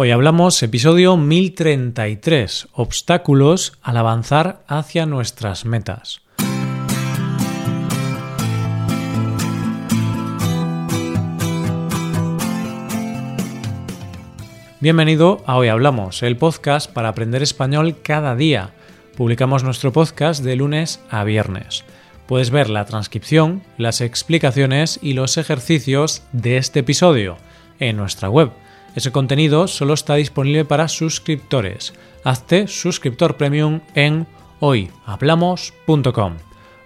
Hoy hablamos episodio 1033, obstáculos al avanzar hacia nuestras metas. Bienvenido a Hoy Hablamos, el podcast para aprender español cada día. Publicamos nuestro podcast de lunes a viernes. Puedes ver la transcripción, las explicaciones y los ejercicios de este episodio en nuestra web ese contenido solo está disponible para suscriptores. Hazte suscriptor premium en hoyhablamos.com.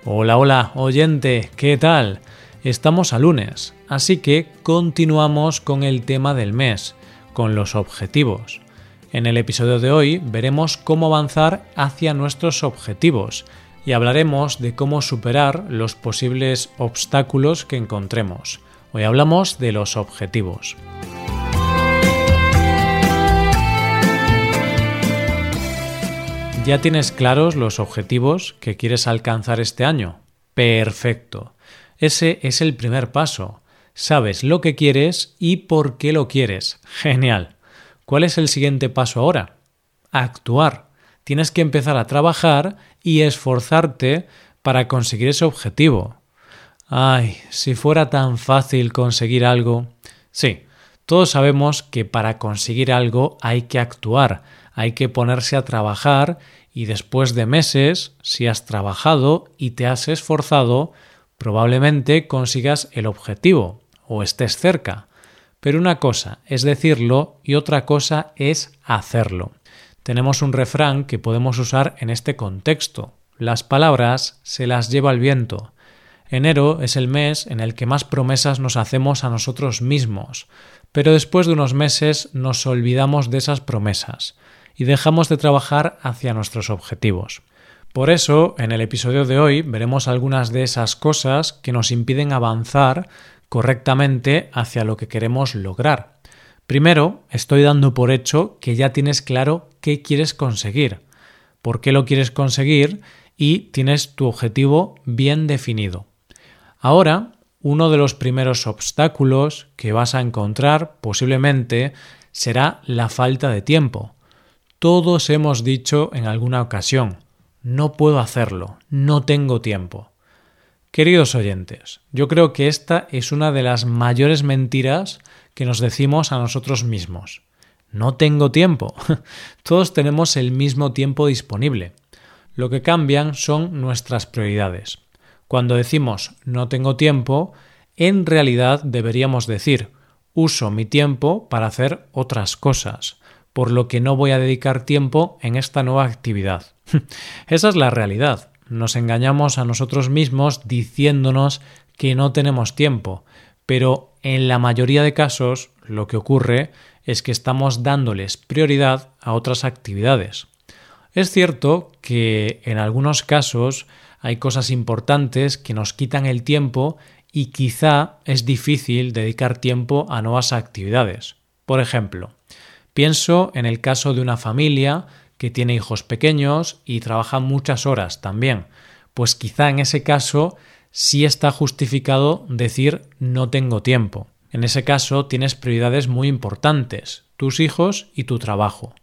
Hola, hola, oyente, ¿qué tal? Estamos a lunes, así que continuamos con el tema del mes, con los objetivos. En el episodio de hoy veremos cómo avanzar hacia nuestros objetivos y hablaremos de cómo superar los posibles obstáculos que encontremos. Hoy hablamos de los objetivos. ¿Ya tienes claros los objetivos que quieres alcanzar este año? Perfecto. Ese es el primer paso. Sabes lo que quieres y por qué lo quieres. Genial. ¿Cuál es el siguiente paso ahora? Actuar. Tienes que empezar a trabajar y esforzarte para conseguir ese objetivo. Ay, si fuera tan fácil conseguir algo. Sí, todos sabemos que para conseguir algo hay que actuar, hay que ponerse a trabajar y después de meses, si has trabajado y te has esforzado, probablemente consigas el objetivo o estés cerca. Pero una cosa es decirlo y otra cosa es hacerlo. Tenemos un refrán que podemos usar en este contexto. Las palabras se las lleva el viento. Enero es el mes en el que más promesas nos hacemos a nosotros mismos, pero después de unos meses nos olvidamos de esas promesas y dejamos de trabajar hacia nuestros objetivos. Por eso, en el episodio de hoy veremos algunas de esas cosas que nos impiden avanzar correctamente hacia lo que queremos lograr. Primero, estoy dando por hecho que ya tienes claro qué quieres conseguir, por qué lo quieres conseguir y tienes tu objetivo bien definido. Ahora, uno de los primeros obstáculos que vas a encontrar posiblemente será la falta de tiempo. Todos hemos dicho en alguna ocasión, no puedo hacerlo, no tengo tiempo. Queridos oyentes, yo creo que esta es una de las mayores mentiras que nos decimos a nosotros mismos. No tengo tiempo. Todos tenemos el mismo tiempo disponible. Lo que cambian son nuestras prioridades. Cuando decimos no tengo tiempo, en realidad deberíamos decir uso mi tiempo para hacer otras cosas por lo que no voy a dedicar tiempo en esta nueva actividad. Esa es la realidad. Nos engañamos a nosotros mismos diciéndonos que no tenemos tiempo, pero en la mayoría de casos lo que ocurre es que estamos dándoles prioridad a otras actividades. Es cierto que en algunos casos hay cosas importantes que nos quitan el tiempo y quizá es difícil dedicar tiempo a nuevas actividades. Por ejemplo, Pienso en el caso de una familia que tiene hijos pequeños y trabaja muchas horas también, pues quizá en ese caso sí está justificado decir no tengo tiempo. En ese caso tienes prioridades muy importantes, tus hijos y tu trabajo.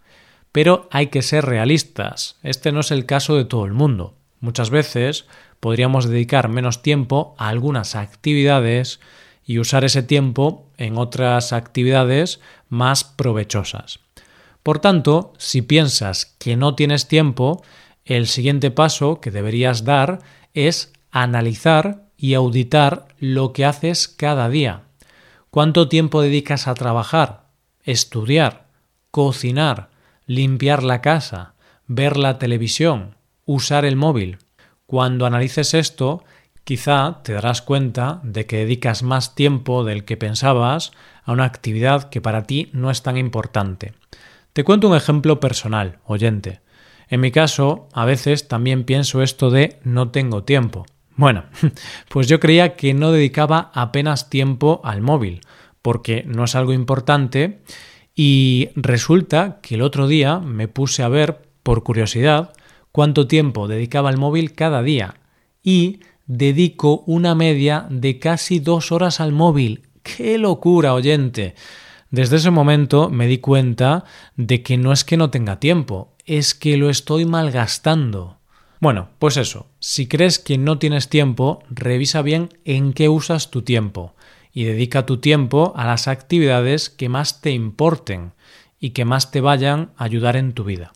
Pero hay que ser realistas, este no es el caso de todo el mundo. Muchas veces podríamos dedicar menos tiempo a algunas actividades y usar ese tiempo en otras actividades más provechosas. Por tanto, si piensas que no tienes tiempo, el siguiente paso que deberías dar es analizar y auditar lo que haces cada día. ¿Cuánto tiempo dedicas a trabajar, estudiar, cocinar, limpiar la casa, ver la televisión, usar el móvil? Cuando analices esto, Quizá te darás cuenta de que dedicas más tiempo del que pensabas a una actividad que para ti no es tan importante. Te cuento un ejemplo personal, oyente. En mi caso, a veces también pienso esto de no tengo tiempo. Bueno, pues yo creía que no dedicaba apenas tiempo al móvil, porque no es algo importante, y resulta que el otro día me puse a ver, por curiosidad, cuánto tiempo dedicaba al móvil cada día, y dedico una media de casi dos horas al móvil. ¡Qué locura, oyente! Desde ese momento me di cuenta de que no es que no tenga tiempo, es que lo estoy malgastando. Bueno, pues eso, si crees que no tienes tiempo, revisa bien en qué usas tu tiempo y dedica tu tiempo a las actividades que más te importen y que más te vayan a ayudar en tu vida.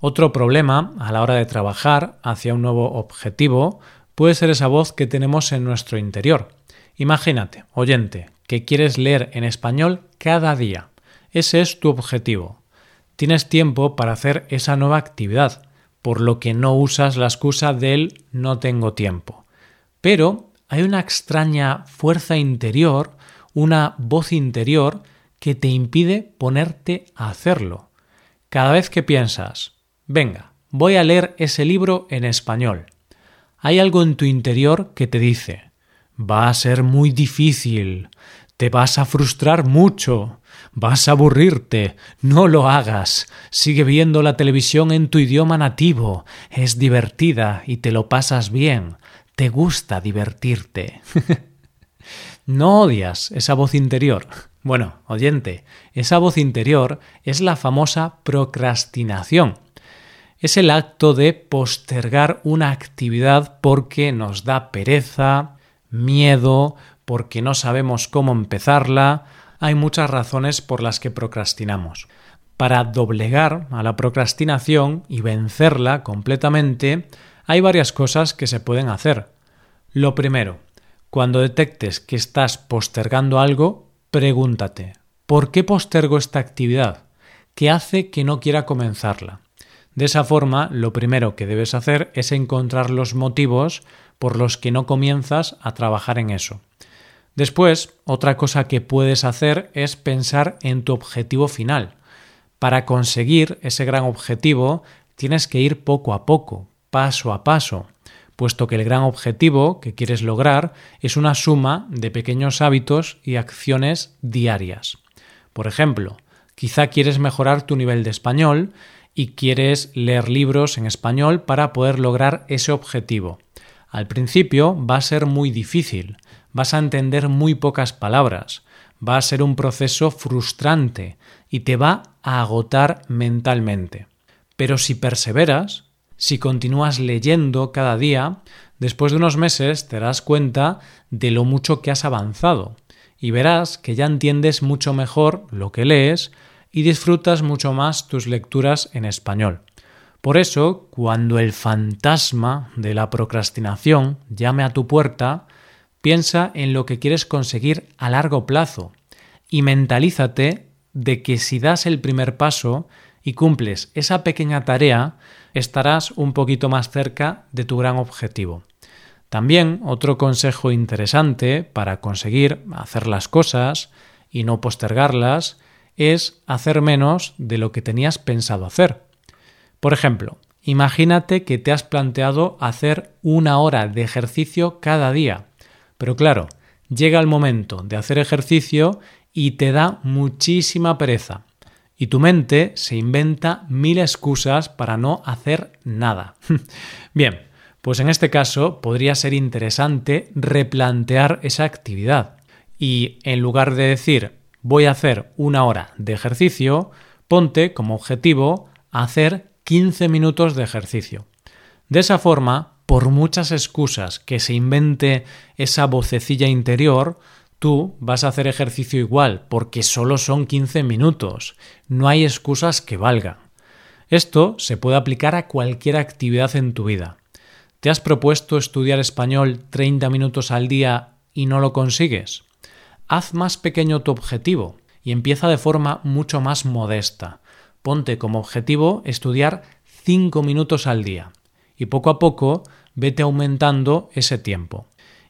Otro problema a la hora de trabajar hacia un nuevo objetivo puede ser esa voz que tenemos en nuestro interior. Imagínate, oyente, que quieres leer en español cada día. Ese es tu objetivo. Tienes tiempo para hacer esa nueva actividad, por lo que no usas la excusa del no tengo tiempo. Pero hay una extraña fuerza interior, una voz interior que te impide ponerte a hacerlo. Cada vez que piensas, Venga, voy a leer ese libro en español. Hay algo en tu interior que te dice, va a ser muy difícil, te vas a frustrar mucho, vas a aburrirte, no lo hagas, sigue viendo la televisión en tu idioma nativo, es divertida y te lo pasas bien, te gusta divertirte. no odias esa voz interior. Bueno, oyente, esa voz interior es la famosa procrastinación es el acto de postergar una actividad porque nos da pereza, miedo, porque no sabemos cómo empezarla. Hay muchas razones por las que procrastinamos. Para doblegar a la procrastinación y vencerla completamente, hay varias cosas que se pueden hacer. Lo primero, cuando detectes que estás postergando algo, pregúntate, ¿por qué postergo esta actividad? ¿Qué hace que no quiera comenzarla? De esa forma, lo primero que debes hacer es encontrar los motivos por los que no comienzas a trabajar en eso. Después, otra cosa que puedes hacer es pensar en tu objetivo final. Para conseguir ese gran objetivo, tienes que ir poco a poco, paso a paso, puesto que el gran objetivo que quieres lograr es una suma de pequeños hábitos y acciones diarias. Por ejemplo, quizá quieres mejorar tu nivel de español y quieres leer libros en español para poder lograr ese objetivo. Al principio va a ser muy difícil, vas a entender muy pocas palabras, va a ser un proceso frustrante y te va a agotar mentalmente. Pero si perseveras, si continúas leyendo cada día, después de unos meses te darás cuenta de lo mucho que has avanzado y verás que ya entiendes mucho mejor lo que lees, y disfrutas mucho más tus lecturas en español. Por eso, cuando el fantasma de la procrastinación llame a tu puerta, piensa en lo que quieres conseguir a largo plazo y mentalízate de que si das el primer paso y cumples esa pequeña tarea, estarás un poquito más cerca de tu gran objetivo. También otro consejo interesante para conseguir hacer las cosas y no postergarlas es hacer menos de lo que tenías pensado hacer. Por ejemplo, imagínate que te has planteado hacer una hora de ejercicio cada día, pero claro, llega el momento de hacer ejercicio y te da muchísima pereza. Y tu mente se inventa mil excusas para no hacer nada. Bien, pues en este caso podría ser interesante replantear esa actividad. Y en lugar de decir voy a hacer una hora de ejercicio, ponte como objetivo hacer 15 minutos de ejercicio. De esa forma, por muchas excusas que se invente esa vocecilla interior, tú vas a hacer ejercicio igual, porque solo son 15 minutos. No hay excusas que valgan. Esto se puede aplicar a cualquier actividad en tu vida. ¿Te has propuesto estudiar español 30 minutos al día y no lo consigues? Haz más pequeño tu objetivo y empieza de forma mucho más modesta. Ponte como objetivo estudiar 5 minutos al día y poco a poco vete aumentando ese tiempo.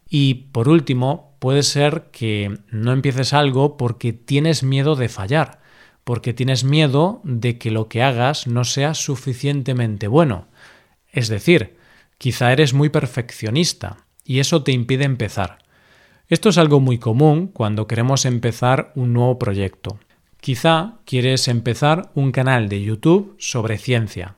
Y por último, puede ser que no empieces algo porque tienes miedo de fallar, porque tienes miedo de que lo que hagas no sea suficientemente bueno. Es decir, quizá eres muy perfeccionista y eso te impide empezar. Esto es algo muy común cuando queremos empezar un nuevo proyecto. Quizá quieres empezar un canal de YouTube sobre ciencia,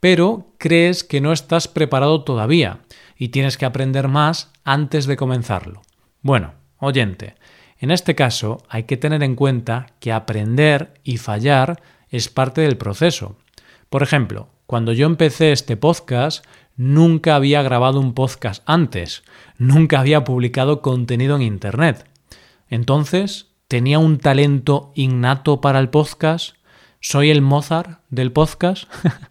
pero crees que no estás preparado todavía y tienes que aprender más antes de comenzarlo. Bueno, oyente, En este caso hay que tener en cuenta que aprender y fallar es parte del proceso. Por ejemplo, cuando yo empecé este podcast, nunca había grabado un podcast antes, nunca había publicado contenido en Internet. Entonces, ¿tenía un talento innato para el podcast? ¿Soy el Mozart del podcast?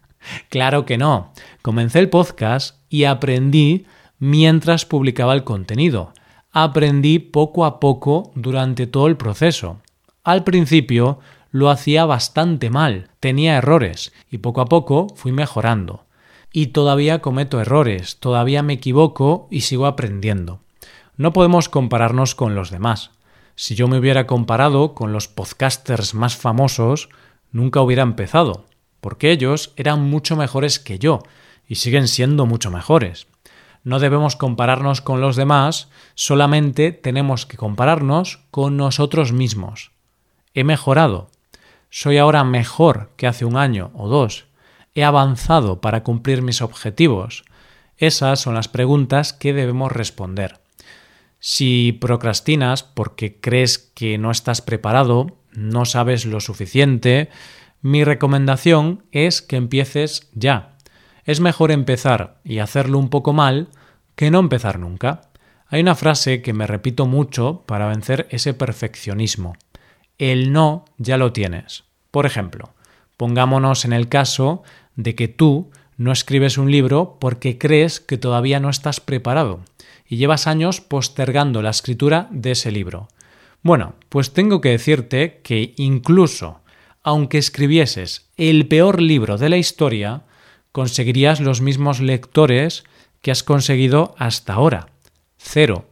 claro que no. Comencé el podcast y aprendí mientras publicaba el contenido. Aprendí poco a poco durante todo el proceso. Al principio lo hacía bastante mal, tenía errores y poco a poco fui mejorando. Y todavía cometo errores, todavía me equivoco y sigo aprendiendo. No podemos compararnos con los demás. Si yo me hubiera comparado con los podcasters más famosos, nunca hubiera empezado, porque ellos eran mucho mejores que yo y siguen siendo mucho mejores. No debemos compararnos con los demás, solamente tenemos que compararnos con nosotros mismos. He mejorado, ¿Soy ahora mejor que hace un año o dos? ¿He avanzado para cumplir mis objetivos? Esas son las preguntas que debemos responder. Si procrastinas porque crees que no estás preparado, no sabes lo suficiente, mi recomendación es que empieces ya. Es mejor empezar y hacerlo un poco mal que no empezar nunca. Hay una frase que me repito mucho para vencer ese perfeccionismo el no ya lo tienes. Por ejemplo, pongámonos en el caso de que tú no escribes un libro porque crees que todavía no estás preparado y llevas años postergando la escritura de ese libro. Bueno, pues tengo que decirte que incluso aunque escribieses el peor libro de la historia, conseguirías los mismos lectores que has conseguido hasta ahora. Cero.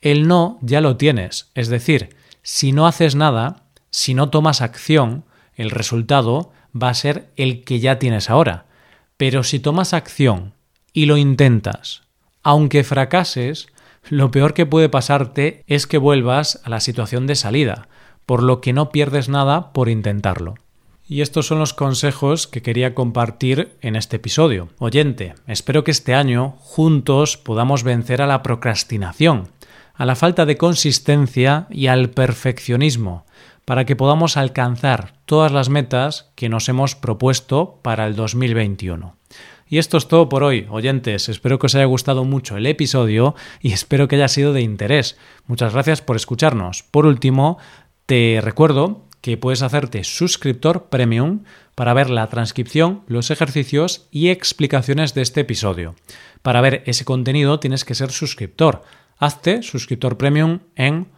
El no ya lo tienes, es decir, si no haces nada, si no tomas acción, el resultado va a ser el que ya tienes ahora. Pero si tomas acción y lo intentas, aunque fracases, lo peor que puede pasarte es que vuelvas a la situación de salida, por lo que no pierdes nada por intentarlo. Y estos son los consejos que quería compartir en este episodio. Oyente, espero que este año juntos podamos vencer a la procrastinación, a la falta de consistencia y al perfeccionismo, para que podamos alcanzar todas las metas que nos hemos propuesto para el 2021. Y esto es todo por hoy, oyentes. Espero que os haya gustado mucho el episodio y espero que haya sido de interés. Muchas gracias por escucharnos. Por último, te recuerdo que puedes hacerte suscriptor premium para ver la transcripción, los ejercicios y explicaciones de este episodio. Para ver ese contenido tienes que ser suscriptor. Hazte suscriptor premium en